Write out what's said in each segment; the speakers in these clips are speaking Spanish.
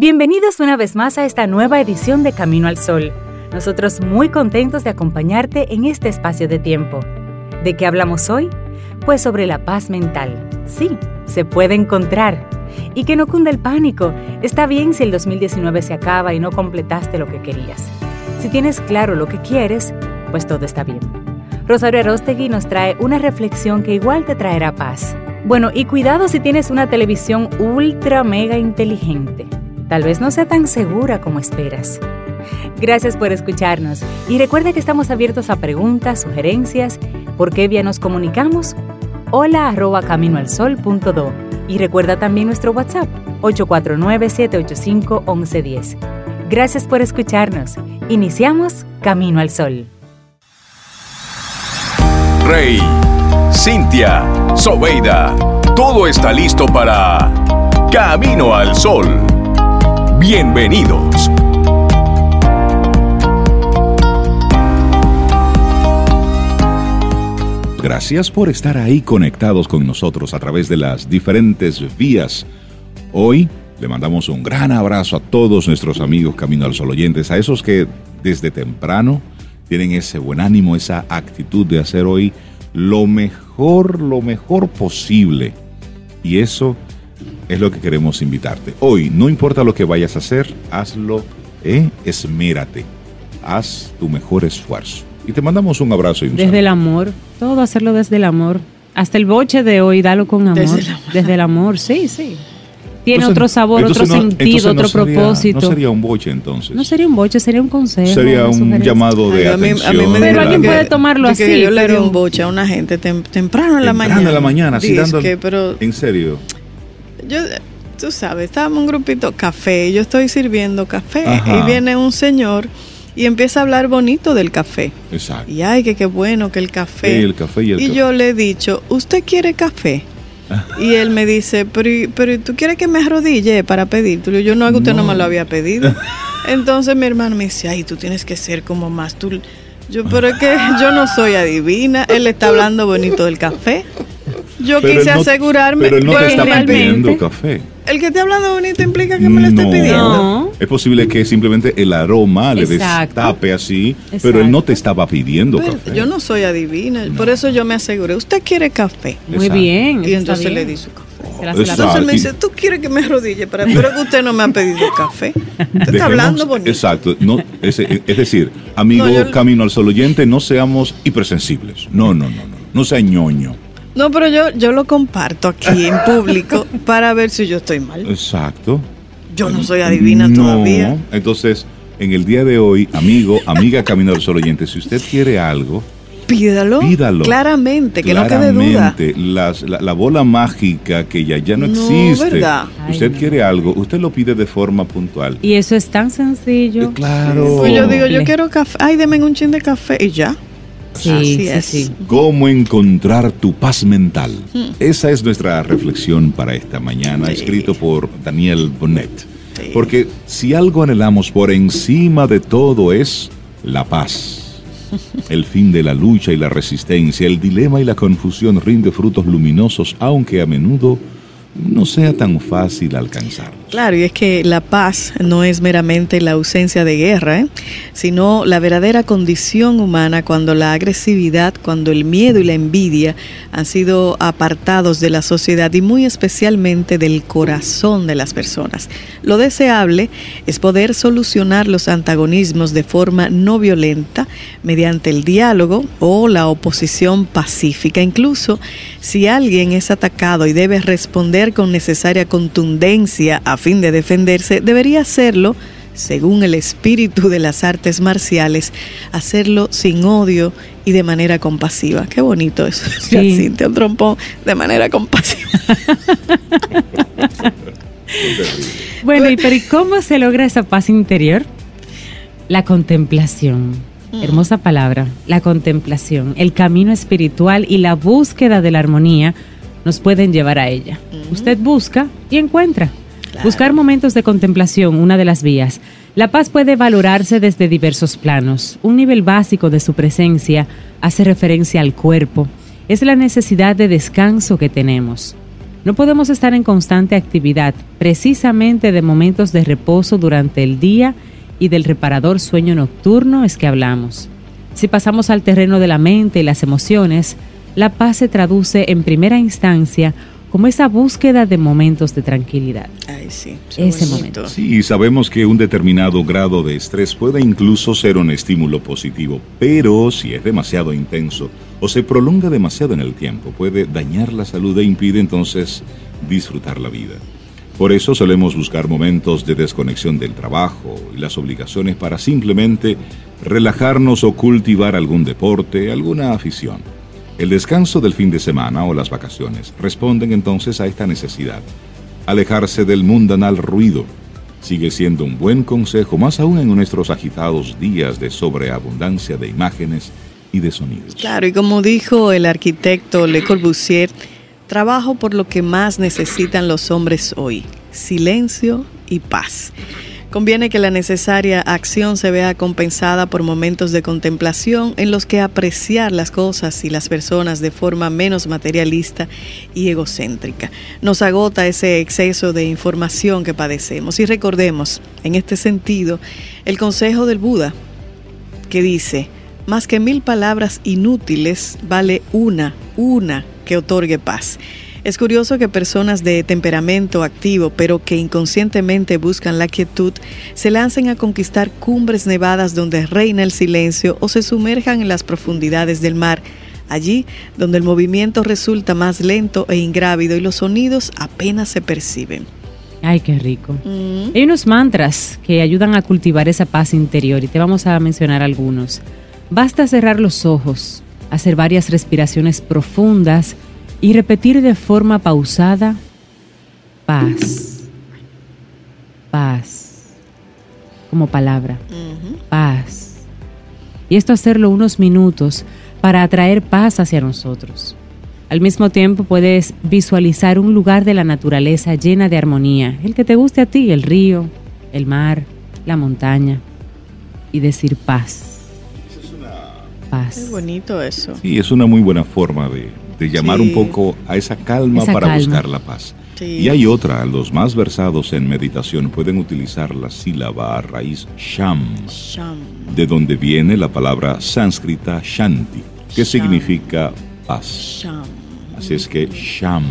Bienvenidos una vez más a esta nueva edición de Camino al Sol. Nosotros muy contentos de acompañarte en este espacio de tiempo. ¿De qué hablamos hoy? Pues sobre la paz mental. Sí, se puede encontrar. Y que no cunde el pánico. Está bien si el 2019 se acaba y no completaste lo que querías. Si tienes claro lo que quieres, pues todo está bien. Rosario Arostegui nos trae una reflexión que igual te traerá paz. Bueno, y cuidado si tienes una televisión ultra mega inteligente. Tal vez no sea tan segura como esperas. Gracias por escucharnos y recuerda que estamos abiertos a preguntas, sugerencias, por qué vía nos comunicamos. Hola arroba caminoalsol.do y recuerda también nuestro WhatsApp 849-785-1110. Gracias por escucharnos. Iniciamos Camino al Sol. Rey, Cintia, Sobeida, todo está listo para Camino al Sol. Bienvenidos. Gracias por estar ahí conectados con nosotros a través de las diferentes vías. Hoy le mandamos un gran abrazo a todos nuestros amigos Camino al Sol oyentes, a esos que desde temprano tienen ese buen ánimo, esa actitud de hacer hoy lo mejor, lo mejor posible. Y eso es lo que queremos invitarte. Hoy, no importa lo que vayas a hacer, hazlo, eh, esmérate, haz tu mejor esfuerzo. Y te mandamos un abrazo y un Desde el amor, todo hacerlo desde el amor. Hasta el boche de hoy, dalo con amor. Desde el amor, sí, sí. Tiene otro sabor, otro sentido, otro propósito. No sería un boche entonces. No sería un boche, sería un consejo. Sería un llamado de atención. pero alguien puede tomarlo así. yo le di un boche a una gente temprano en la mañana. Temprano en la mañana, así dando. en serio yo, tú sabes, estábamos un grupito café, yo estoy sirviendo café y viene un señor y empieza a hablar bonito del café. Exacto. Y ay, que qué bueno que el café. Sí, el café y el Y yo le he dicho, ¿usted quiere café? y él me dice, pero, pero ¿tú quieres que me arrodille para pedirte? Yo no, hago, usted no me lo había pedido. Entonces mi hermano me dice, ay, tú tienes que ser como más tú. Yo, pero es que yo no soy adivina. Él está hablando bonito del café. Yo quise asegurarme. Pero él no te está pidiendo café. El que te hablando bonito implica que me lo esté pidiendo. Es posible que simplemente el aroma le destape así, pero él no te estaba pidiendo café. Yo no soy adivina, por eso yo me aseguré. ¿Usted quiere café? Muy bien. Y entonces le di su café. Entonces me dice, ¿tú quieres que me arrodille? Para... Pero que usted no me ha pedido café. Usted está hablando bonito. Exacto. No, es, es decir, amigo Camino al Sol oyente, no seamos hipersensibles. No, no, no, no. No sea ñoño. No, pero yo, yo lo comparto aquí en público para ver si yo estoy mal. Exacto. Yo no soy adivina todavía. Entonces, en el día de hoy, amigo, amiga Camino del Sol oyente, si usted quiere algo, pídalo. Pídalo. Claramente, que no quede duda. Las, la, la, bola mágica que ya, ya no, no existe. ¿verdad? Usted quiere algo, usted lo pide de forma puntual. Y eso es tan sencillo. claro. Pues yo digo, yo quiero café. Ay, deme un chin de café y ya. Sí, sí, ¿Cómo encontrar tu paz mental? Hmm. Esa es nuestra reflexión para esta mañana, escrito por Daniel Bonnet. Porque si algo anhelamos por encima de todo es la paz. El fin de la lucha y la resistencia, el dilema y la confusión rinde frutos luminosos, aunque a menudo no sea tan fácil alcanzar. Claro, y es que la paz no es meramente la ausencia de guerra, ¿eh? sino la verdadera condición humana cuando la agresividad, cuando el miedo y la envidia han sido apartados de la sociedad y muy especialmente del corazón de las personas. Lo deseable es poder solucionar los antagonismos de forma no violenta mediante el diálogo o la oposición pacífica. Incluso si alguien es atacado y debe responder con necesaria contundencia a fin de defenderse, debería hacerlo según el espíritu de las artes marciales, hacerlo sin odio y de manera compasiva. Qué bonito eso. Sí. un trompón de manera compasiva. bueno, y pero ¿y cómo se logra esa paz interior? La contemplación. Mm. Hermosa palabra, la contemplación, el camino espiritual y la búsqueda de la armonía nos pueden llevar a ella. Usted busca y encuentra. Buscar momentos de contemplación, una de las vías. La paz puede valorarse desde diversos planos. Un nivel básico de su presencia hace referencia al cuerpo. Es la necesidad de descanso que tenemos. No podemos estar en constante actividad, precisamente de momentos de reposo durante el día y del reparador sueño nocturno es que hablamos. Si pasamos al terreno de la mente y las emociones, la paz se traduce en primera instancia como esa búsqueda de momentos de tranquilidad. Ay, sí, ese momento. Sí, sabemos que un determinado grado de estrés puede incluso ser un estímulo positivo, pero si es demasiado intenso o se prolonga demasiado en el tiempo, puede dañar la salud e impide entonces disfrutar la vida. Por eso solemos buscar momentos de desconexión del trabajo y las obligaciones para simplemente relajarnos o cultivar algún deporte, alguna afición. El descanso del fin de semana o las vacaciones responden entonces a esta necesidad. Alejarse del mundanal ruido sigue siendo un buen consejo, más aún en nuestros agitados días de sobreabundancia de imágenes y de sonidos. Claro, y como dijo el arquitecto Le Corbusier, trabajo por lo que más necesitan los hombres hoy, silencio y paz. Conviene que la necesaria acción se vea compensada por momentos de contemplación en los que apreciar las cosas y las personas de forma menos materialista y egocéntrica. Nos agota ese exceso de información que padecemos. Y recordemos, en este sentido, el consejo del Buda, que dice, más que mil palabras inútiles, vale una, una que otorgue paz. Es curioso que personas de temperamento activo, pero que inconscientemente buscan la quietud, se lancen a conquistar cumbres nevadas donde reina el silencio o se sumerjan en las profundidades del mar, allí donde el movimiento resulta más lento e ingrávido y los sonidos apenas se perciben. Ay, qué rico. Mm. Hay unos mantras que ayudan a cultivar esa paz interior y te vamos a mencionar algunos. Basta cerrar los ojos, hacer varias respiraciones profundas, y repetir de forma pausada, paz, paz, como palabra, paz. Y esto hacerlo unos minutos para atraer paz hacia nosotros. Al mismo tiempo puedes visualizar un lugar de la naturaleza llena de armonía, el que te guste a ti, el río, el mar, la montaña, y decir paz. Paz. Es bonito eso. Sí, es una muy buena forma de, de llamar un poco a esa calma para buscar la paz. Y hay otra, los más versados en meditación pueden utilizar la sílaba a raíz sham, de donde viene la palabra sánscrita shanti, que significa paz. Así es que sham.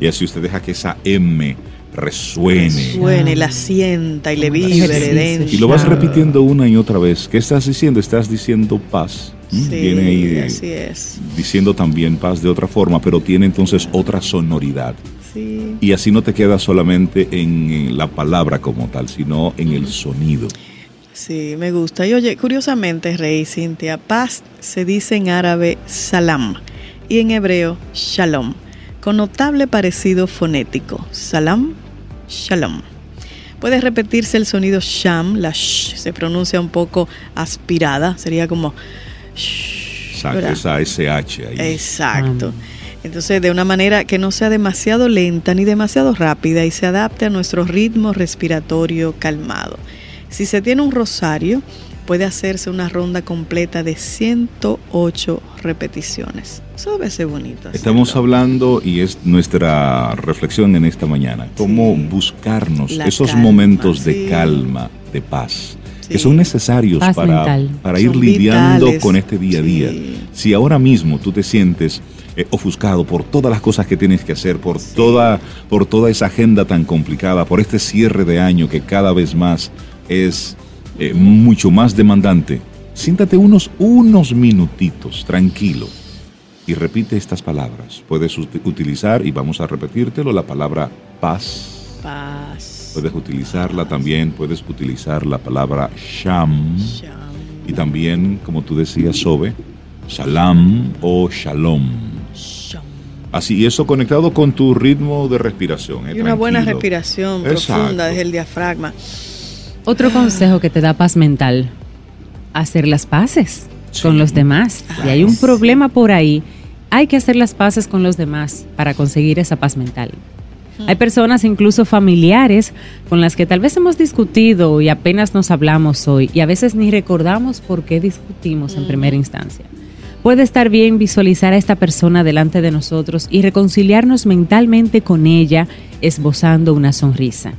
Y así usted deja que esa M resuene. Resuene, la sienta y le vibre dentro. Y lo vas repitiendo una y otra vez. ¿Qué estás diciendo? Estás diciendo paz. Sí, viene ahí así es. diciendo también paz de otra forma, pero tiene entonces otra sonoridad. Sí. Y así no te quedas solamente en la palabra como tal, sino en el sonido. Sí, me gusta. Y oye, curiosamente, Rey Cintia, paz se dice en árabe salam y en hebreo shalom, con notable parecido fonético. Salam, shalom. Puede repetirse el sonido sham, la sh se pronuncia un poco aspirada, sería como esa SH ahí. Exacto. Entonces, de una manera que no sea demasiado lenta ni demasiado rápida y se adapte a nuestro ritmo respiratorio calmado. Si se tiene un rosario, puede hacerse una ronda completa de 108 repeticiones. Eso debe ser bonito. Estamos hablando, y es nuestra reflexión en esta mañana, cómo buscarnos esos momentos de calma, de paz que son necesarios para, para ir lidiando con este día a día. Si ahora mismo tú te sientes eh, ofuscado por todas las cosas que tienes que hacer, por, toda, por toda esa agenda tan complicada, por este cierre de año que cada vez más es eh, mucho más demandante, siéntate unos, unos minutitos tranquilo y repite estas palabras. Puedes utilizar, y vamos a repetírtelo, la palabra paz. Paz Puedes utilizarla también, puedes utilizar la palabra sham. Y también, como tú decías, Sobe, salam o shalom. Así, eso conectado con tu ritmo de respiración. ¿eh? Y una buena respiración profunda desde el diafragma. Otro consejo que te da paz mental, hacer las paces con los demás. Si hay un problema por ahí, hay que hacer las paces con los demás para conseguir esa paz mental. Hay personas, incluso familiares, con las que tal vez hemos discutido y apenas nos hablamos hoy y a veces ni recordamos por qué discutimos en primera instancia. Puede estar bien visualizar a esta persona delante de nosotros y reconciliarnos mentalmente con ella, esbozando una sonrisa.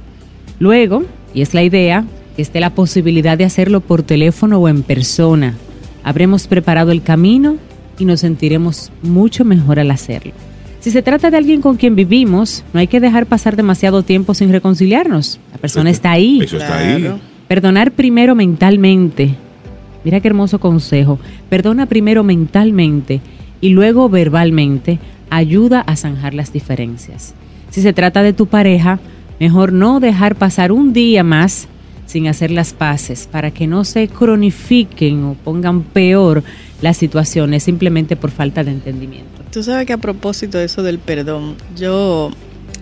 Luego, y es la idea, que esté la posibilidad de hacerlo por teléfono o en persona. Habremos preparado el camino y nos sentiremos mucho mejor al hacerlo. Si se trata de alguien con quien vivimos, no hay que dejar pasar demasiado tiempo sin reconciliarnos. La persona está ahí. Eso está ahí. Perdonar primero mentalmente. Mira qué hermoso consejo. Perdona primero mentalmente y luego verbalmente ayuda a zanjar las diferencias. Si se trata de tu pareja, mejor no dejar pasar un día más sin hacer las paces para que no se cronifiquen o pongan peor las situaciones simplemente por falta de entendimiento. Tú sabes que a propósito de eso del perdón, yo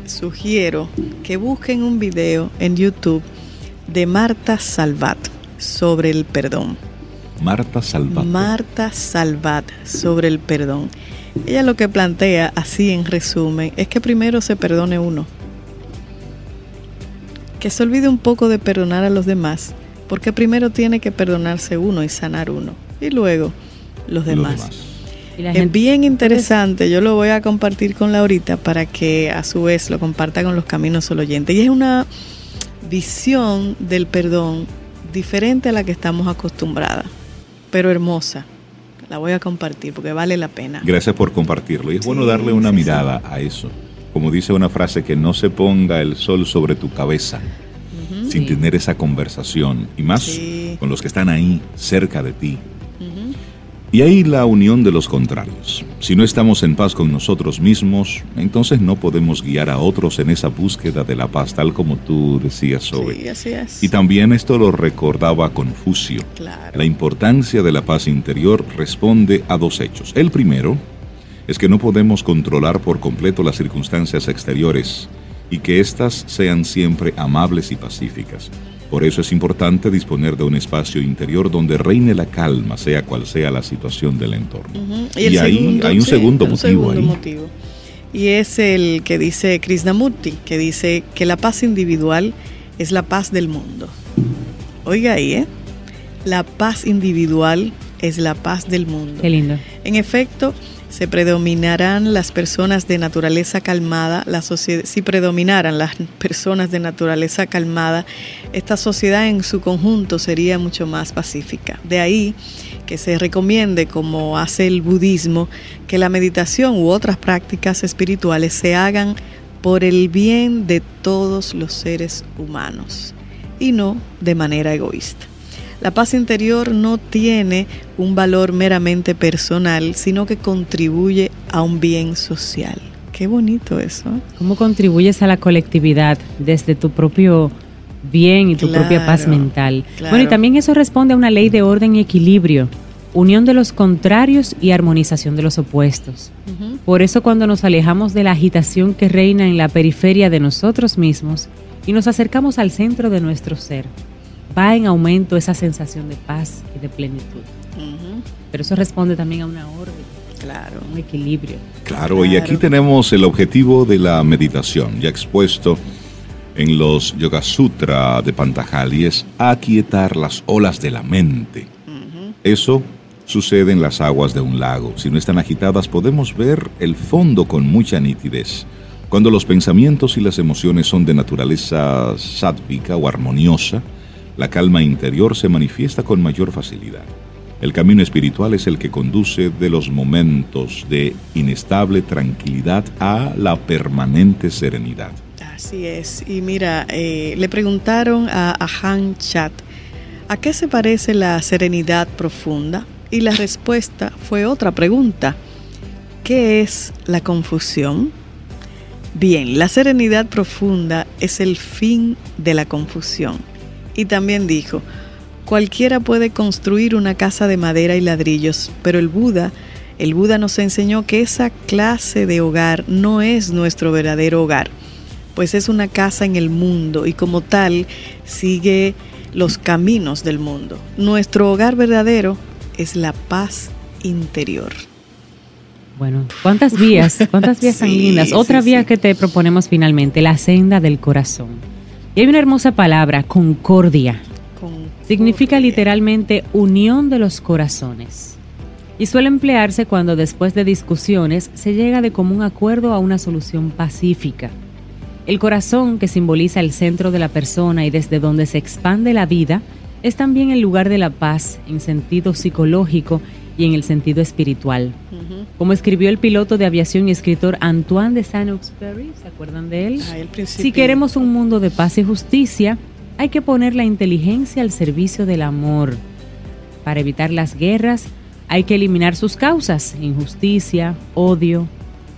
sugiero que busquen un video en YouTube de Marta Salvat sobre el perdón. Marta Salvat. Marta Salvat sobre el perdón. Ella lo que plantea, así en resumen, es que primero se perdone uno que se olvide un poco de perdonar a los demás, porque primero tiene que perdonarse uno y sanar uno, y luego los demás. Es bien interesante, yo lo voy a compartir con Laurita para que a su vez lo comparta con los caminos solo oyentes. Y es una visión del perdón diferente a la que estamos acostumbradas, pero hermosa. La voy a compartir porque vale la pena. Gracias por compartirlo. Y es bueno darle una mirada a eso como dice una frase, que no se ponga el sol sobre tu cabeza sin tener esa conversación, y más con los que están ahí, cerca de ti. Y ahí la unión de los contrarios. Si no estamos en paz con nosotros mismos, entonces no podemos guiar a otros en esa búsqueda de la paz, tal como tú decías, Sobe. Sí, así Y también esto lo recordaba Confucio. La importancia de la paz interior responde a dos hechos. El primero, es que no podemos controlar por completo las circunstancias exteriores y que éstas sean siempre amables y pacíficas. Por eso es importante disponer de un espacio interior donde reine la calma, sea cual sea la situación del entorno. Y, ahí hay un segundo motivo. Y es el que dice Krishnamurti, que dice que la paz individual es la paz del mundo. Oiga ahí, ¿eh? La paz individual es la paz del mundo. Qué lindo. En efecto, se predominarán las personas de naturaleza calmada, la si predominaran las personas de naturaleza calmada, esta sociedad en su conjunto sería mucho más pacífica. De ahí que se recomiende, como hace el budismo, que la meditación u otras prácticas espirituales se hagan por el bien de todos los seres humanos y no de manera egoísta. La paz interior no tiene un valor meramente personal, sino que contribuye a un bien social. Qué bonito eso. ¿Cómo contribuyes a la colectividad desde tu propio bien y tu propia paz mental? Bueno, y también eso responde a una ley de orden y equilibrio, unión de los contrarios y armonización de los opuestos. Por eso cuando nos alejamos de la agitación que reina en la periferia de nosotros mismos y nos acercamos al centro de nuestro ser, va en aumento esa sensación de paz y de plenitud. Pero eso responde también a una orden. Claro. Un equilibrio. Claro, y aquí tenemos el objetivo de la meditación, ya expuesto en los Yoga Sutra de Pantajali, es aquietar las olas de la mente. Eso sucede en las aguas de un lago. Si no están agitadas, podemos ver el fondo con mucha nitidez. Cuando los pensamientos y las emociones son de naturaleza sádvica o armoniosa, la calma interior se manifiesta con mayor facilidad. El camino espiritual es el que conduce de los momentos de inestable tranquilidad a la permanente serenidad. Así es. Y mira, eh, le preguntaron a, a Han Chat, ¿a qué se parece la serenidad profunda? Y la respuesta fue otra pregunta. ¿Qué es la confusión? Bien, la serenidad profunda es el fin de la confusión y también dijo, cualquiera puede construir una casa de madera y ladrillos, pero el Buda, el Buda nos enseñó que esa clase de hogar no es nuestro verdadero hogar, pues es una casa en el mundo y como tal sigue los caminos del mundo. Nuestro hogar verdadero es la paz interior. Bueno, ¿cuántas vías? ¿Cuántas vías tan lindas? Otra vía que te proponemos finalmente, la senda del corazón. Y hay una hermosa palabra, concordia. Significa literalmente unión de los corazones. y suele emplearse cuando después de discusiones se llega de común acuerdo a una solución pacífica. El corazón, que simboliza el centro de la persona y desde donde se expande la vida, es también el lugar de la paz en sentido psicológico y en el sentido espiritual. Como escribió el piloto de aviación y escritor Antoine de Saint-Exupéry, ¿se acuerdan de él? si queremos un mundo de paz y justicia, hay que poner la inteligencia al servicio del amor. Para evitar las guerras, hay que eliminar sus causas, injusticia, odio,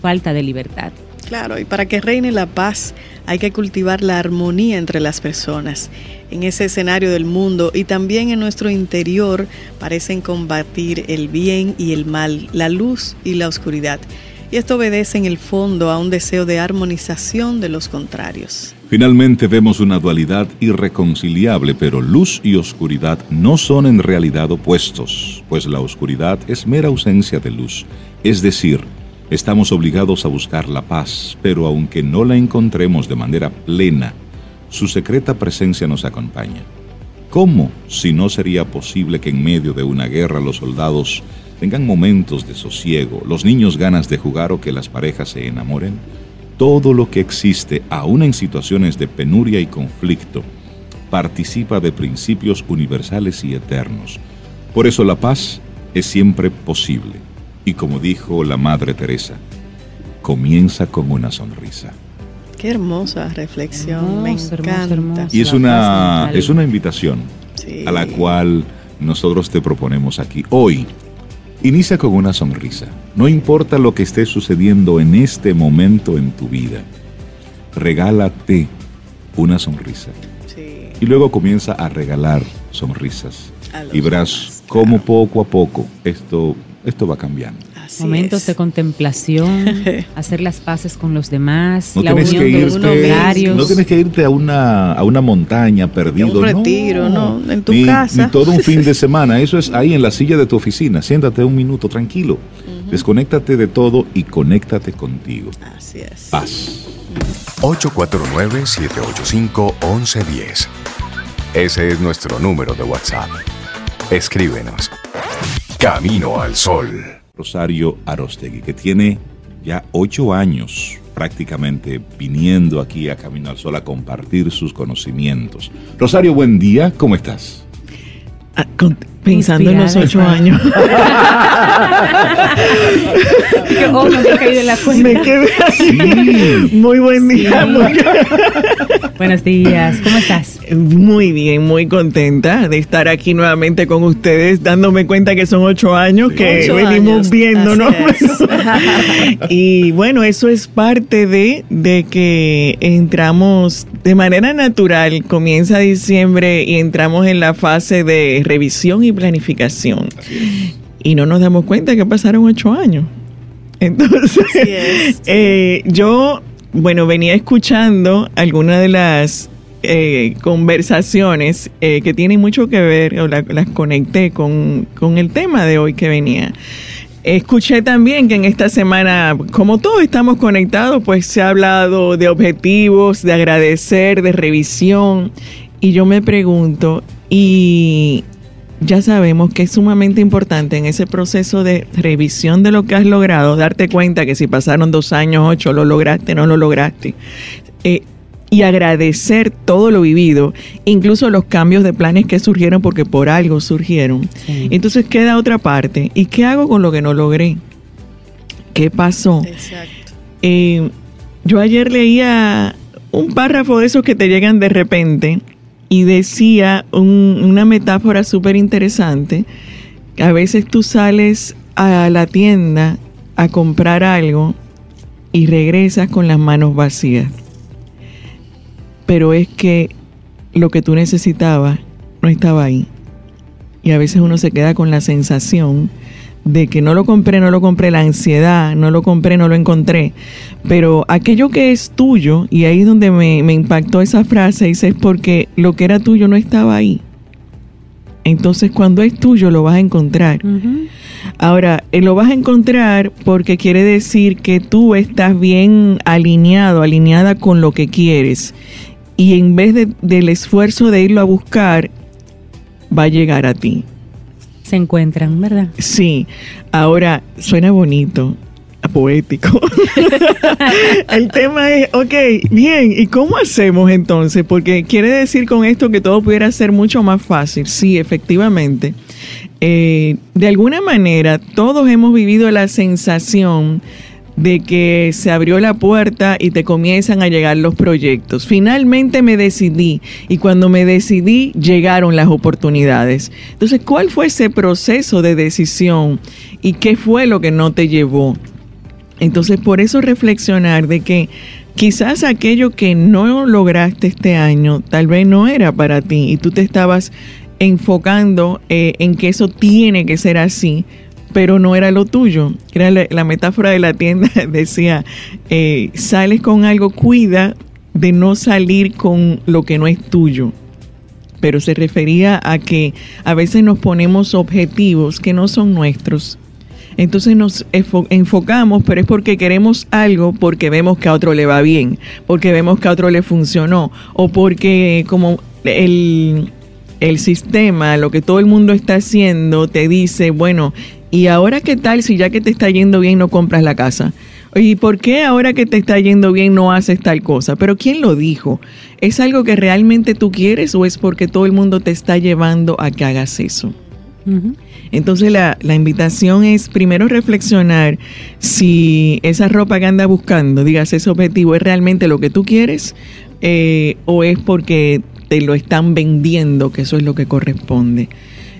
falta de libertad. Claro, y para que reine la paz hay que cultivar la armonía entre las personas. En ese escenario del mundo y también en nuestro interior parecen combatir el bien y el mal, la luz y la oscuridad. Y esto obedece en el fondo a un deseo de armonización de los contrarios. Finalmente vemos una dualidad irreconciliable, pero luz y oscuridad no son en realidad opuestos, pues la oscuridad es mera ausencia de luz, es decir, estamos obligados a buscar la paz, pero aunque no la encontremos de manera plena, su secreta presencia nos acompaña. ¿Cómo, si no sería posible que en medio de una guerra los soldados tengan momentos de sosiego, los niños ganas de jugar o que las parejas se enamoren? todo lo que existe, aún en situaciones de penuria y conflicto, participa de principios universales y eternos. Por eso la paz es siempre posible. Y como dijo la Madre Teresa, comienza con una sonrisa. Qué hermosa reflexión, me encanta. y es una, es una invitación a la cual nosotros te proponemos aquí. Hoy, Inicia con una sonrisa. No importa lo que esté sucediendo en este momento en tu vida. Regálate una sonrisa. Y luego comienza a regalar sonrisas. Y verás cómo poco a poco esto, esto va cambiando momentos de contemplación, hacer las paces con los demás, la unión de los contrarios. No tienes que irte a una, a una montaña perdido. Un retiro, no, en tu casa. Ni todo un fin de semana, eso es ahí en la silla de tu oficina. Siéntate un minuto tranquilo. Desconéctate de todo y conéctate contigo. Así es. Paz. 849-785-1110. Ese es nuestro número de WhatsApp. Escríbenos. Camino al Sol. Rosario Arostegui, que tiene ya ocho años prácticamente viniendo aquí a Camino al Sol a compartir sus conocimientos. Rosario, buen día, ¿cómo estás? Ah, pensando en los ocho años. oh, me la cuenta. Quedé así. Muy buen día. Buenos días, ¿cómo estás? Muy bien, muy contenta de estar aquí nuevamente con ustedes, dándome cuenta que son ocho años que venimos viendo, ¿no? y bueno, eso es parte de, de que entramos de manera natural, comienza diciembre y entramos en la fase de revisión y planificación. Y no nos damos cuenta que pasaron ocho años. Entonces, eh, yo, bueno, venía escuchando algunas de las eh, conversaciones eh, que tienen mucho que ver, o las conecté con, con el tema de hoy que venía. Escuché también que en esta semana, como todos estamos conectados, pues se ha hablado de objetivos, de agradecer, de revisión. Y yo me pregunto, ¿y ya sabemos que es sumamente importante en ese proceso de revisión de lo que has logrado, darte cuenta que si pasaron dos años, ocho, lo lograste, no lo lograste. Eh, y agradecer todo lo vivido, incluso los cambios de planes que surgieron porque por algo surgieron. Entonces queda otra parte. ¿Y qué hago con lo que no logré? ¿Qué pasó? Exacto. Eh, yo ayer leía un párrafo de esos que te llegan de repente y decía una metáfora súper interesante. A veces tú sales a la tienda a comprar algo y regresas con las manos vacías. Pero es que lo que tú necesitabas no estaba ahí. Y a veces uno se queda con la sensación de que no lo compré, no lo compré, la ansiedad, no lo compré, no lo encontré. Pero aquello que es tuyo, y ahí es donde me, impactó esa frase, dice, es porque lo que era tuyo no estaba ahí. Entonces cuando es tuyo lo vas a encontrar. Ahora, eh, lo vas a encontrar porque quiere decir que tú estás bien alineado, alineada con lo que quieres. Y en vez del esfuerzo de irlo a buscar, va a llegar a ti. se encuentran, ¿verdad? Sí, ahora suena bonito, poético. el tema es, ok, bien, ¿y cómo hacemos entonces? Porque quiere decir con esto que todo pudiera ser mucho más fácil. Sí, efectivamente. Eh, de alguna manera, todos hemos vivido la sensación de que se abrió la puerta y te comienzan a llegar los proyectos. Finalmente me decidí y cuando me decidí llegaron las oportunidades. Entonces, ¿cuál fue ese proceso de decisión y qué fue lo que no te llevó? Entonces, por eso reflexionar de que quizás aquello que no lograste este año tal vez no era para ti y tú te estabas enfocando eh, en que eso tiene que ser así, pero no era lo tuyo. Era la, metáfora de la tienda, decía, eh, sales con algo, cuida de no salir con lo que no es tuyo. Pero se refería a que a veces nos ponemos objetivos que no son nuestros. Entonces nos enfocamos, pero es porque queremos algo, porque vemos que a otro le va bien, porque vemos que a otro le funcionó, o porque como el, el sistema, lo que todo el mundo está haciendo, te dice, bueno, ¿Y ahora qué tal si ya que te está yendo bien no compras la casa? ¿Y por qué ahora que te está yendo bien no haces tal cosa? Pero ¿quién lo dijo? ¿Es algo que realmente tú quieres o es porque todo el mundo te está llevando a que hagas eso? Entonces la, invitación es primero reflexionar si esa ropa que anda buscando, digas, ese objetivo es realmente lo que tú quieres eh, o es porque te lo están vendiendo, que eso es lo que corresponde.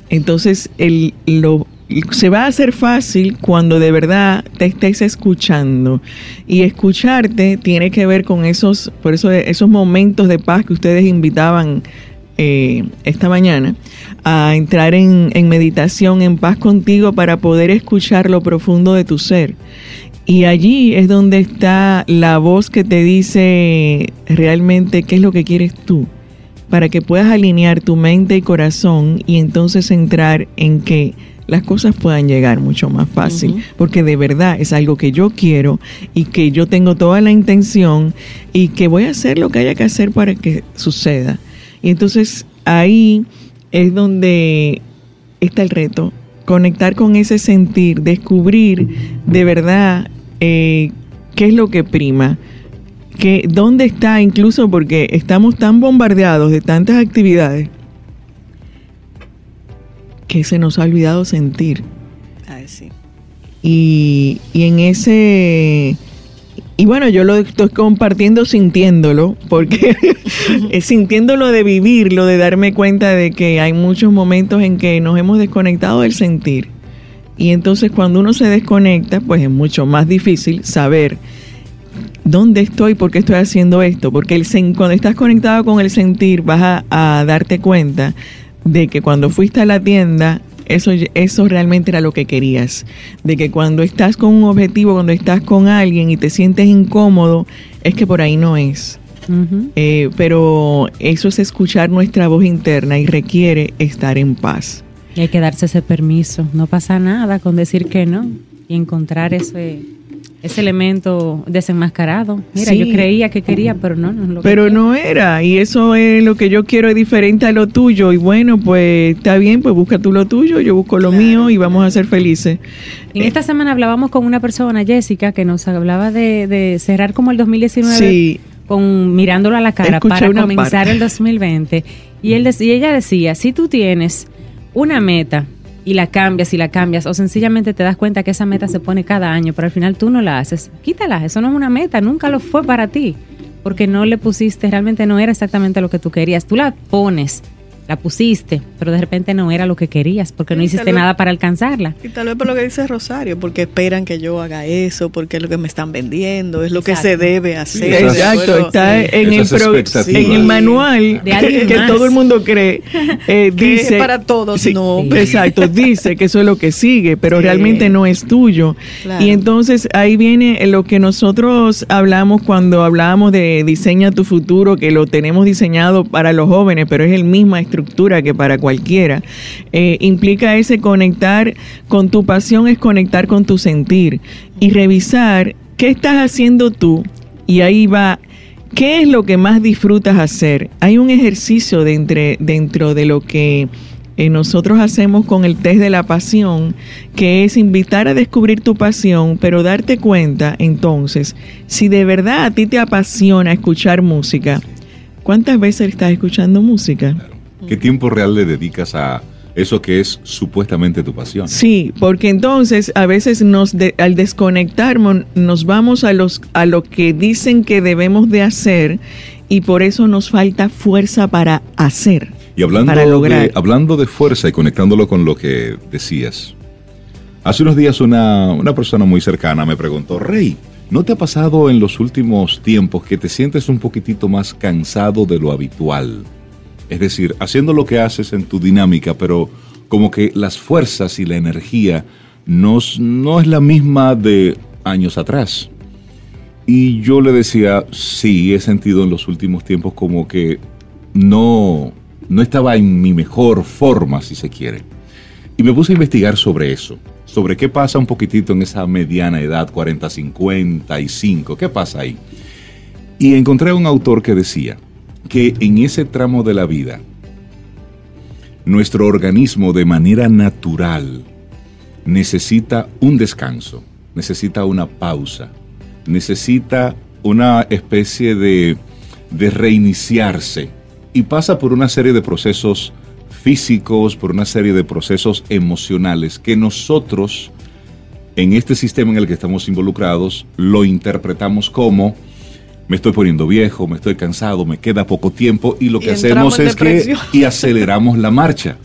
Entonces el, lo, se va a hacer fácil cuando de verdad te estés escuchando. Y escucharte tiene que ver con esos, por eso esos momentos de paz que ustedes invitaban eh, esta mañana, a entrar en, en meditación, en paz contigo para poder escuchar lo profundo de tu ser. Y allí es donde está la voz que te dice realmente qué es lo que quieres tú, para que puedas alinear tu mente y corazón y entonces entrar en que las cosas puedan llegar mucho más fácil, porque de verdad es algo que yo quiero y que yo tengo toda la intención y que voy a hacer lo que haya que hacer para que suceda. Y entonces ahí es donde está el reto, conectar con ese sentir, descubrir de verdad eh, qué es lo que prima que dónde está incluso porque estamos tan bombardeados de tantas actividades que se nos ha olvidado sentir. Ay, sí. Y, y en ese... Y bueno, yo lo estoy compartiendo sintiéndolo, porque es sintiéndolo de vivirlo, de darme cuenta de que hay muchos momentos en que nos hemos desconectado del sentir. Y entonces cuando uno se desconecta, pues es mucho más difícil saber dónde estoy, por qué estoy haciendo esto. Porque el, cuando estás conectado con el sentir, vas a darte cuenta de que cuando fuiste a la tienda, eso, eso realmente era lo que querías. De que cuando estás con un objetivo, cuando estás con alguien y te sientes incómodo, es que por ahí no es. Eh, pero eso es escuchar nuestra voz interna y requiere estar en paz. Y hay que darse ese permiso. No pasa nada con decir que no y encontrar ese ese elemento desenmascarado. Mira, yo creía que quería, pero no, no lo Pero no era, y eso es lo que yo quiero, es diferente a lo tuyo. Y bueno, pues está bien, pues busca tú lo tuyo, yo busco lo mío y vamos a ser felices. En esta semana hablábamos con una persona, Jessica, que nos hablaba de, cerrar como el 2019 con mirándolo a la cara para comenzar el 2020. Y, él, y ella decía, si tú tienes una meta, y la cambias y la cambias o sencillamente te das cuenta que esa meta se pone cada año, pero al final tú no la haces, quítala, eso no es una meta, nunca lo fue para ti, porque no le pusiste, realmente no era exactamente lo que tú querías, tú la pones la pusiste, pero de repente no era lo que querías, porque no hiciste nada para alcanzarla. Y tal vez por lo que dice Rosario, porque esperan que yo haga eso, porque es lo que me están vendiendo, es lo que se debe hacer. Exacto, está en el, en el manual que todo el mundo cree, eh, dice... para todos, no. Exacto, dice que eso es lo que sigue, pero realmente no es tuyo. Y entonces ahí viene lo que nosotros hablamos cuando hablamos de diseña tu futuro, que lo tenemos diseñado para los jóvenes, pero es el mismo estructura que para cualquiera. Eh, implica ese conectar con tu pasión, es conectar con tu sentir y revisar qué estás haciendo tú. Y ahí va ¿Qué es lo que más disfrutas hacer? Hay un ejercicio de dentro de lo que eh, nosotros hacemos con el test de la pasión, que es invitar a descubrir tu pasión, pero darte cuenta entonces, si de verdad a ti te apasiona escuchar música, ¿cuántas veces estás escuchando música? ¿Qué tiempo real le dedicas a eso que es supuestamente tu pasión? Sí, porque entonces a veces nos al desconectarnos nos vamos a los a lo que dicen que debemos de hacer y por eso nos falta fuerza para hacer. Y hablando, De, hablando de fuerza y conectándolo con lo que decías, hace unos días una, una persona muy cercana me preguntó, Rey, ¿no te ha pasado en los últimos tiempos que te sientes un poquitito más cansado de lo habitual? Es decir, haciendo lo que haces en tu dinámica, pero como que las fuerzas y la energía no, no es la misma de años atrás. Y yo le decía, sí, he sentido en los últimos tiempos como que no, no estaba en mi mejor forma, si se quiere. Y me puse a investigar sobre eso, sobre qué pasa un poquitito en esa mediana edad, 40, 55, qué pasa ahí. Y encontré a un autor que decía que en ese tramo de la vida, nuestro organismo de manera natural necesita un descanso, necesita una pausa, necesita una especie de, reiniciarse y pasa por una serie de procesos físicos, por una serie de procesos emocionales que nosotros, en este sistema en el que estamos involucrados, lo interpretamos como me estoy poniendo viejo, me estoy cansado, me queda poco tiempo y lo que hacemos es que y aceleramos la marcha.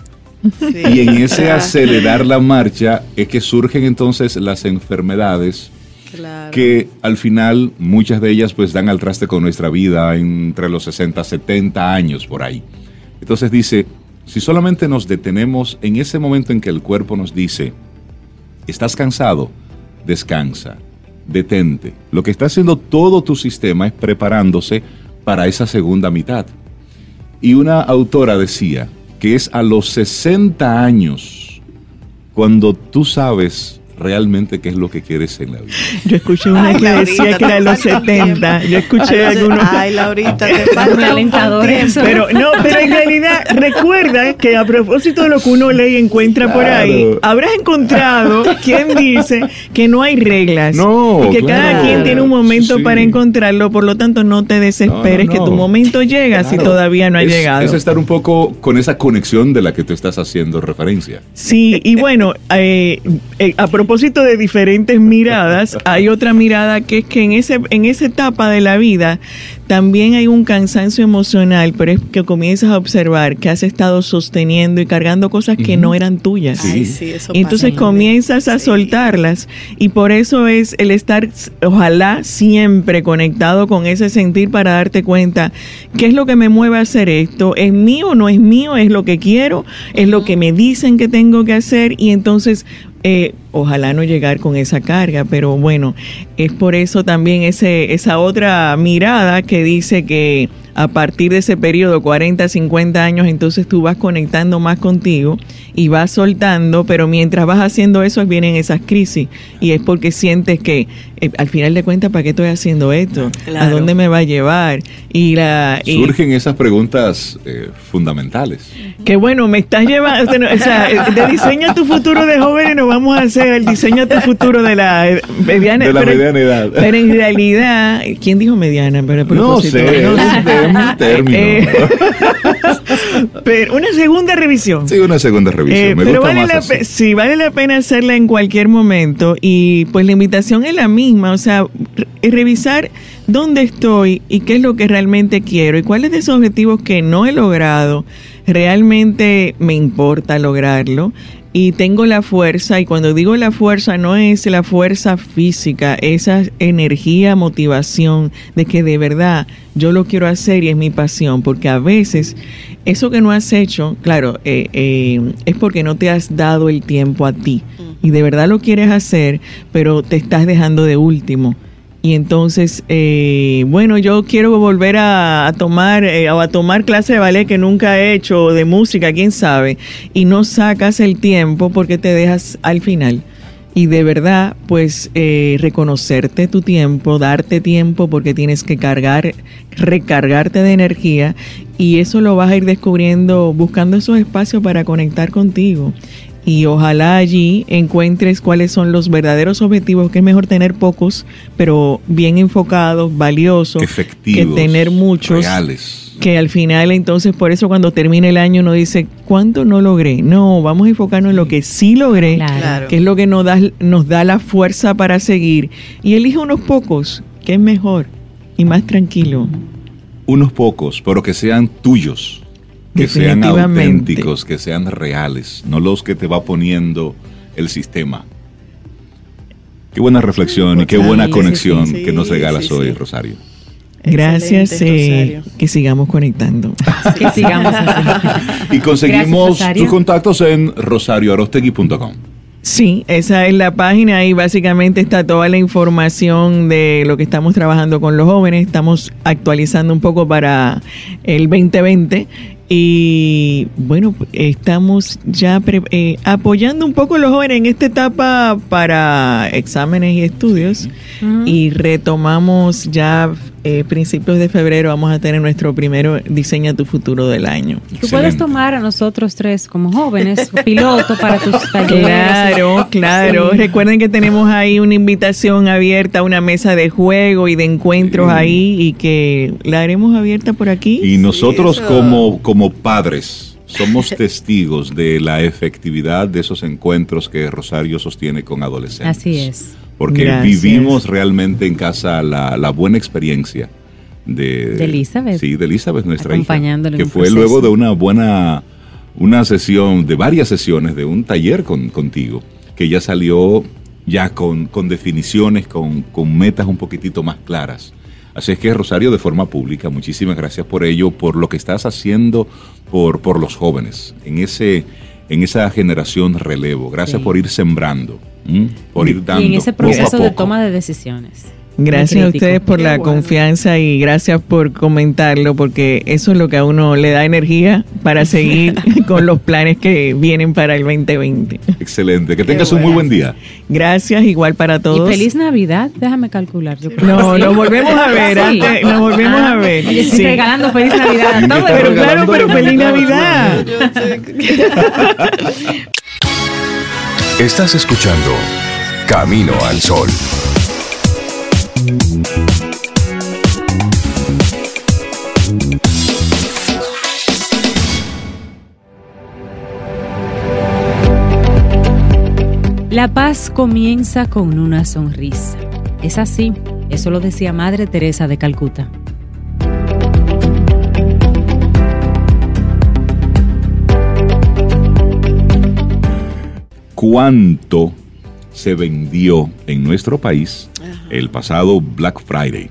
Y en ese acelerar la marcha es que surgen entonces las enfermedades que al final muchas de ellas pues dan al traste con nuestra vida entre los 60, 70 años por ahí. Entonces dice, si solamente nos detenemos en ese momento en que el cuerpo nos dice, estás cansado, descansa, detente. Lo que está haciendo todo tu sistema es preparándose para esa segunda mitad. Y una autora decía que es a los 60 años cuando tú sabes realmente qué es lo que quieres en la vida. Yo escuché una que decía que era de los 70. Yo escuché algunos. Ay, Laurita, te falta alentador eso. Pero no, pero en realidad recuerda que a propósito de lo que uno lee y encuentra por ahí, habrás encontrado quien dice que no hay reglas. No, y que cada quien tiene un momento para encontrarlo, por lo tanto no te desesperes que tu momento llega si todavía no ha llegado. Es estar un poco con esa conexión de la que tú estás haciendo referencia. Sí, y bueno, eh, eh, a propósito propósito de diferentes miradas, hay otra mirada que es que en, ese, en esa etapa de la vida también hay un cansancio emocional, pero es que comienzas a observar que has estado sosteniendo y cargando cosas que no eran tuyas. Sí. sí, eso Entonces comienzas a soltarlas. Y por eso es el estar, ojalá siempre conectado con ese sentir para darte cuenta qué es lo que me mueve a hacer esto, es mío o no es mío, es lo que quiero, es lo que me dicen que tengo que hacer y entonces eh, ojalá no llegar con esa carga, pero bueno, es por eso también ese, esa otra mirada que dice que a partir de ese periodo, 40, 50 años, entonces tú vas conectando más contigo y vas soltando, pero mientras vas haciendo eso vienen esas crisis y es porque sientes que eh, al final de cuentas, ¿para qué estoy haciendo esto? ¿A dónde me va a llevar? Y la Surgen esas preguntas eh, fundamentales. Que bueno, me estás llevando, o sea, de diseño tu futuro de jóvenes nos vamos a hacer el diseño tu futuro de la mediana, de la mediana edad. Pero en realidad, ¿quién dijo mediana? Pero no sé, no sé, término. Eh, pero una segunda revisión. Sí, una segunda revisión. Me pero gusta vale más la sí, vale la pena hacerla en cualquier momento y pues la invitación es la misma, o sea, revisar dónde estoy y qué es lo que realmente quiero y cuáles de esos objetivos que no he logrado realmente me importa lograrlo y tengo la fuerza, y cuando digo la fuerza no es la fuerza física, esa energía, motivación de que de verdad yo lo quiero hacer y es mi pasión, porque a veces eso que no has hecho, claro, eh, eh, es porque no te has dado el tiempo a ti y de verdad lo quieres hacer, pero te estás dejando de último. Y entonces, eh, bueno, yo quiero volver a, tomar eh, a tomar clase de ballet que nunca he hecho, de música, quién sabe, y no sacas el tiempo porque te dejas al final. y de verdad, pues eh, reconocerte tu tiempo, darte tiempo porque tienes que cargar, recargarte de energía y eso lo vas a ir descubriendo buscando esos espacios para conectar contigo. Y ojalá allí encuentres cuáles son los verdaderos objetivos, que es mejor tener pocos, pero bien enfocados, valiosos, Efectivos, que tener muchos. Reales que al final entonces por eso cuando termine el año uno dice, ¿cuánto no logré? No, vamos a enfocarnos en lo que sí logré, que es lo que nos da, nos da la fuerza para seguir. Y elige unos pocos, que es mejor y más tranquilo. Unos pocos, pero que sean tuyos, que sean auténticos, que sean reales, no los que te va poniendo el sistema. Qué buena reflexión y qué buena conexión que nos regalas hoy, Rosario. Gracias, eh, que sigamos conectando. que sigamos así. y conseguimos tus contactos en rosarioarostegui.com. Sí, esa es la página y básicamente está toda la información de lo que estamos trabajando con los jóvenes. Estamos actualizando un poco para el 2020 y bueno, estamos ya eh, apoyando un poco a los jóvenes en esta etapa para exámenes y estudios. Y retomamos ya eh, principios de febrero vamos a tener nuestro primero Diseña tu futuro del año. Tú puedes tomar a nosotros tres como jóvenes, piloto para tus talleres. Claro, claro. Recuerden que tenemos ahí una invitación abierta, una mesa de juego y de encuentros ahí y que la haremos abierta por aquí. Y nosotros como, como padres somos testigos de la efectividad de esos encuentros que Rosario sostiene con adolescentes. Así es porque vivimos realmente en casa la, buena experiencia de, Elizabeth. Sí, de Elizabeth, nuestra hija. Que fue luego de una buena, una sesión, de varias sesiones, de un taller con, contigo, que ya salió ya con, con definiciones, con, con metas un poquitito más claras. Así es que Rosario, de forma pública, muchísimas gracias por ello, por lo que estás haciendo por, por los jóvenes, en, ese, en esa generación relevo. Gracias por ir sembrando. Por ir dando y en ese proceso de toma de decisiones. Gracias a ustedes por la confianza y gracias por comentarlo, porque eso es lo que a uno le da energía para seguir con los planes que vienen para el 2020. Excelente, que tengas un muy buen día. Gracias, igual para todos. Y feliz Navidad, déjame calcular. no, nos volvemos a ver, antes, nos volvemos a ver. estoy regalando feliz Navidad. Pero claro, pero feliz Navidad. Estás escuchando Camino al Sol. La paz comienza con una sonrisa. Es así, eso lo decía Madre Teresa de Calcuta. Cuánto se vendió en nuestro país el pasado Black Friday.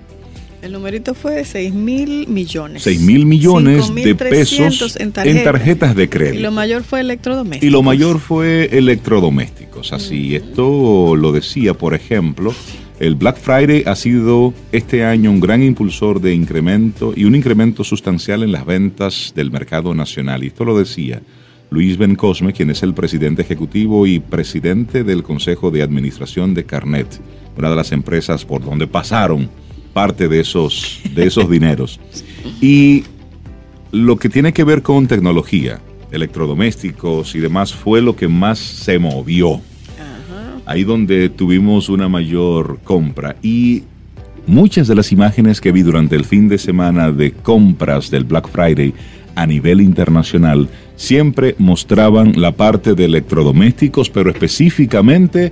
El numerito fue 6 mil millones. 6 mil millones de pesos en, tarjetas de crédito. Y lo mayor fue electrodomésticos. Y lo mayor fue electrodomésticos. Así, esto lo decía, por ejemplo, el Black Friday ha sido este año un gran impulsor de incremento y un incremento sustancial en las ventas del mercado nacional. Y esto lo decía Luis Ben Cosme, quien es el presidente ejecutivo y presidente del Consejo de Administración de Carnet, una de las empresas por donde pasaron parte de esos, de esos dineros. Y lo que tiene que ver con tecnología, electrodomésticos y demás, fue lo que más se movió. Ahí donde tuvimos una mayor compra. Y muchas de las imágenes que vi durante el fin de semana de compras del Black Friday a nivel internacional siempre mostraban la parte de electrodomésticos, pero específicamente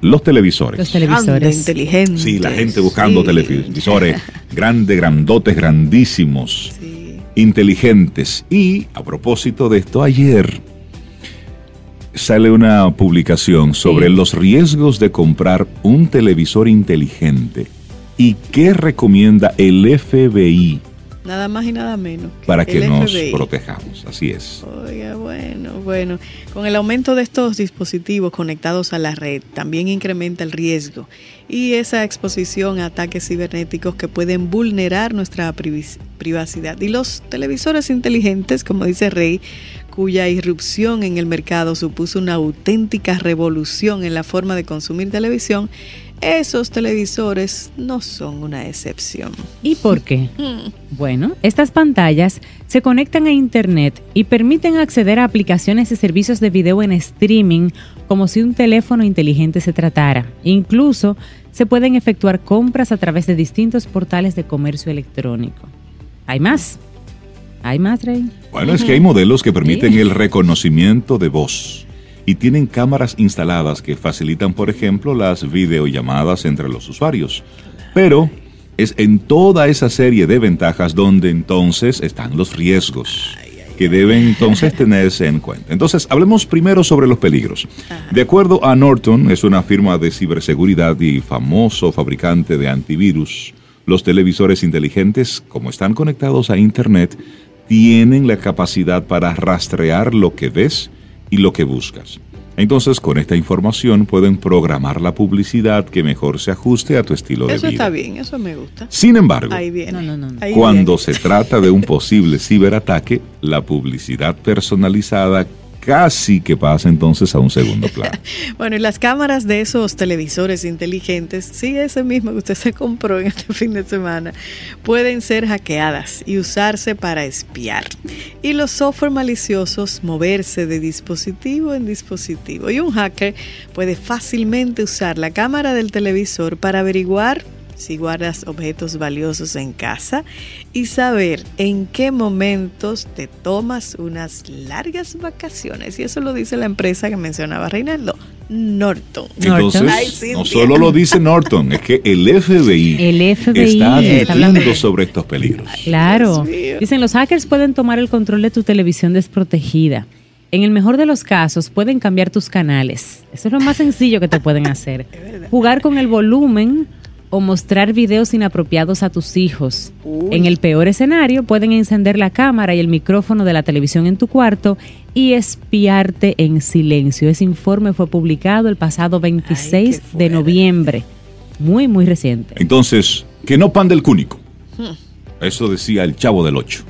los televisores. Los televisores. inteligentes. Sí, la gente buscando televisores grandes, grandotes, grandísimos, inteligentes. Y a propósito de esto, ayer sale una publicación sobre los riesgos de comprar un televisor inteligente y qué recomienda el FBI Nada más y nada menos. para que nos protejamos, así es. Oiga, bueno, bueno. Con el aumento de estos dispositivos conectados a la red, también incrementa el riesgo y esa exposición a ataques cibernéticos que pueden vulnerar nuestra privacidad. Y los televisores inteligentes, como dice Rey, cuya irrupción en el mercado supuso una auténtica revolución en la forma de consumir televisión, esos televisores no son una excepción. ¿Y por qué? Hmm. Bueno, estas pantallas se conectan a Internet y permiten acceder a aplicaciones y servicios de video en streaming como si un teléfono inteligente se tratara. Incluso se pueden efectuar compras a través de distintos portales de comercio electrónico. ¿Hay más? ¿Hay más, Rey? Bueno, es que hay modelos que permiten el reconocimiento de voz y tienen cámaras instaladas que facilitan, por ejemplo, las videollamadas entre los usuarios. Pero es en toda esa serie de ventajas donde entonces están los riesgos que deben entonces tenerse en cuenta. Entonces, hablemos primero sobre los peligros. De acuerdo a Norton, es una firma de ciberseguridad y famoso fabricante de antivirus, los televisores inteligentes, como están conectados a Internet, tienen la capacidad para rastrear lo que ves y lo que buscas. Entonces, con esta información pueden programar la publicidad que mejor se ajuste a tu estilo de vida. Eso está bien, eso me gusta. Sin embargo, cuando se trata de un posible ciberataque, la publicidad personalizada casi que pasa entonces a un segundo plano. bueno, y las cámaras de esos televisores inteligentes, sí, ese mismo que usted se compró en este fin de semana, pueden ser hackeadas y usarse para espiar. Y los software maliciosos moverse de dispositivo en dispositivo. Y un hacker puede fácilmente usar la cámara del televisor para averiguar si guardas objetos valiosos en casa y saber en qué momentos te tomas unas largas vacaciones. Y eso lo dice la empresa que mencionaba Reinaldo, Norton. Entonces, no solo lo dice Norton, es que el FBI, está advirtiendo sobre estos peligros. Claro. Dicen, los hackers pueden tomar el control de tu televisión desprotegida. En el mejor de los casos, pueden cambiar tus canales. Eso es lo más sencillo que te pueden hacer. Jugar con el volumen o mostrar videos inapropiados a tus hijos. En el peor escenario, pueden encender la cámara y el micrófono de la televisión en tu cuarto y espiarte en silencio. Ese informe fue publicado el pasado 26 de noviembre. Muy, muy reciente. Entonces, que no pan del cúnico. Hmm. Eso decía el chavo del 8.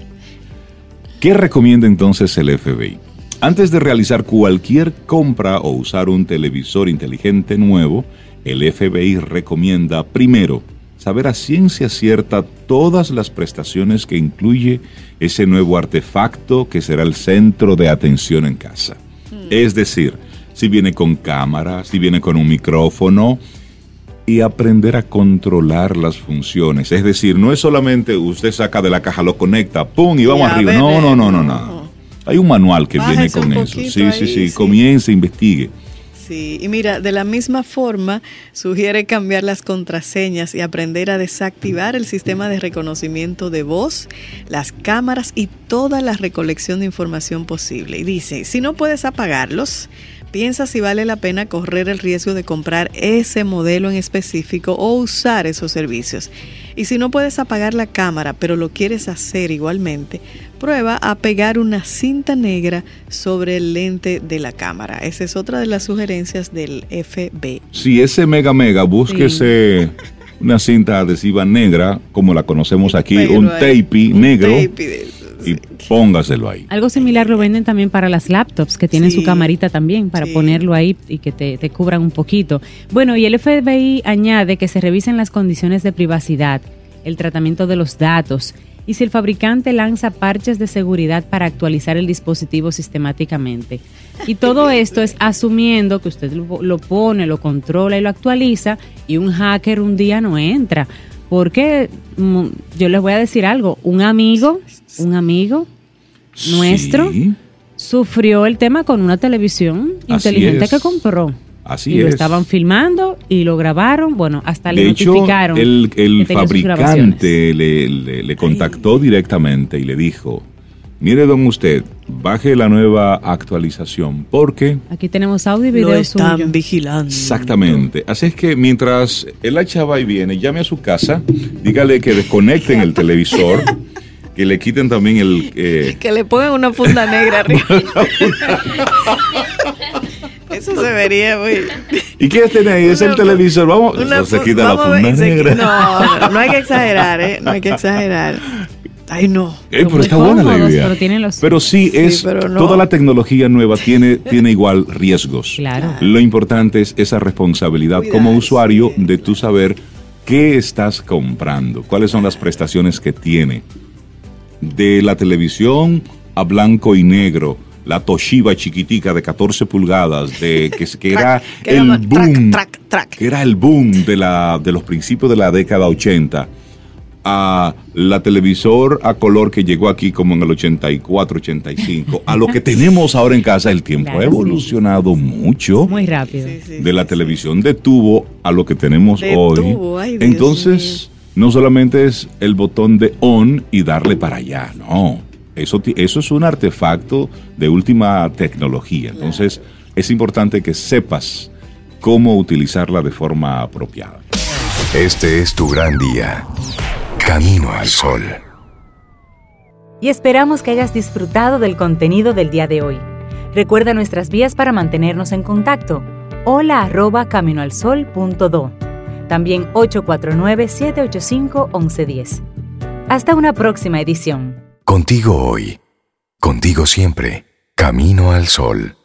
¿Qué recomienda entonces el FBI? Antes de realizar cualquier compra o usar un televisor inteligente nuevo, el FBI recomienda primero saber a ciencia cierta todas las prestaciones que incluye ese nuevo artefacto que será el centro de atención en casa. Hmm. Es decir, si viene con cámara, si viene con un micrófono, y aprender a controlar las funciones. Es decir, no es solamente usted saca de la caja, lo conecta, ¡pum! y vamos arriba. No, no, no, no, no. Hay un manual que viene con eso. Sí, sí, sí, sí. Comience, investigue. Sí, y mira, de la misma forma, sugiere cambiar las contraseñas y aprender a desactivar el sistema de reconocimiento de voz, las cámaras y toda la recolección de información posible. Y dice, si no puedes apagarlos, piensa si vale la pena correr el riesgo de comprar ese modelo en específico o usar esos servicios. Y si no puedes apagar la cámara, pero lo quieres hacer igualmente, prueba a pegar una cinta negra sobre el lente de la cámara. Esa es otra de las sugerencias del FB. Si ese mega mega, búsquese una cinta adhesiva negra, como la conocemos aquí, un tape negro. y póngaselo ahí. Algo similar lo venden también para las laptops, que tienen su camarita también, para ponerlo ahí y que te, te cubran un poquito. Bueno, y el FBI añade que se revisen las condiciones de privacidad, el tratamiento de los datos y si el fabricante lanza parches de seguridad para actualizar el dispositivo sistemáticamente. Y todo esto es asumiendo que usted lo, pone, lo controla y lo actualiza y un hacker un día no entra. Porque mm, yo les voy a decir algo, un amigo, un amigo nuestro sufrió el tema con una televisión inteligente que compró. Así y lo estaban filmando y lo grabaron. Bueno, hasta le hecho, notificaron. El, el fabricante le, le, contactó directamente y le dijo: Mire, don usted, baje la nueva actualización porque. Aquí tenemos audio y video. Lo están vigilando. Exactamente. Así es que mientras él la chava y viene, llame a su casa, dígale que desconecten el televisor. que le quiten también el... Eh, que le pongan una funda negra arriba. Eso se vería muy. ¿Y qué tiene ahí? Es el televisor. Vamos, se quita la funda negra. No, no, hay que exagerar, ¿eh? No hay que exagerar. Ay, no. Eh, pero está buena la idea. pero tienen los- Pero sí, Sí, es pero no. toda la tecnología nueva tiene, tiene igual riesgos. Claro. Lo importante es esa responsabilidad como usuario de tú saber qué estás comprando, cuáles son las prestaciones que tiene. De la televisión a blanco y negro, la Toshiba chiquitica de 14 pulgadas, de que, que era Que era el boom, track, track. que era el boom de, la, de los principios de la década 80 a la televisor a color que llegó aquí como en el 84, 85, a lo que tenemos ahora en casa, el tiempo Claro, ha sí. evolucionado mucho. Muy rápido. Sí, sí, de la sí, televisión de tubo a lo que tenemos De hoy. tubo, ay, Dios Entonces, no solamente es el botón de on y darle para allá, no. Eso, es un artefacto de última tecnología. Entonces, es importante que sepas cómo utilizarla de forma apropiada. Este es tu gran día. Camino al sol. Y esperamos que hayas disfrutado del contenido del día de hoy. Recuerda nuestras vías para mantenernos en contacto. Hola arroba caminoalsol.do. También 849-785-1110. Hasta una próxima edición. Contigo hoy. Contigo siempre. Camino al sol.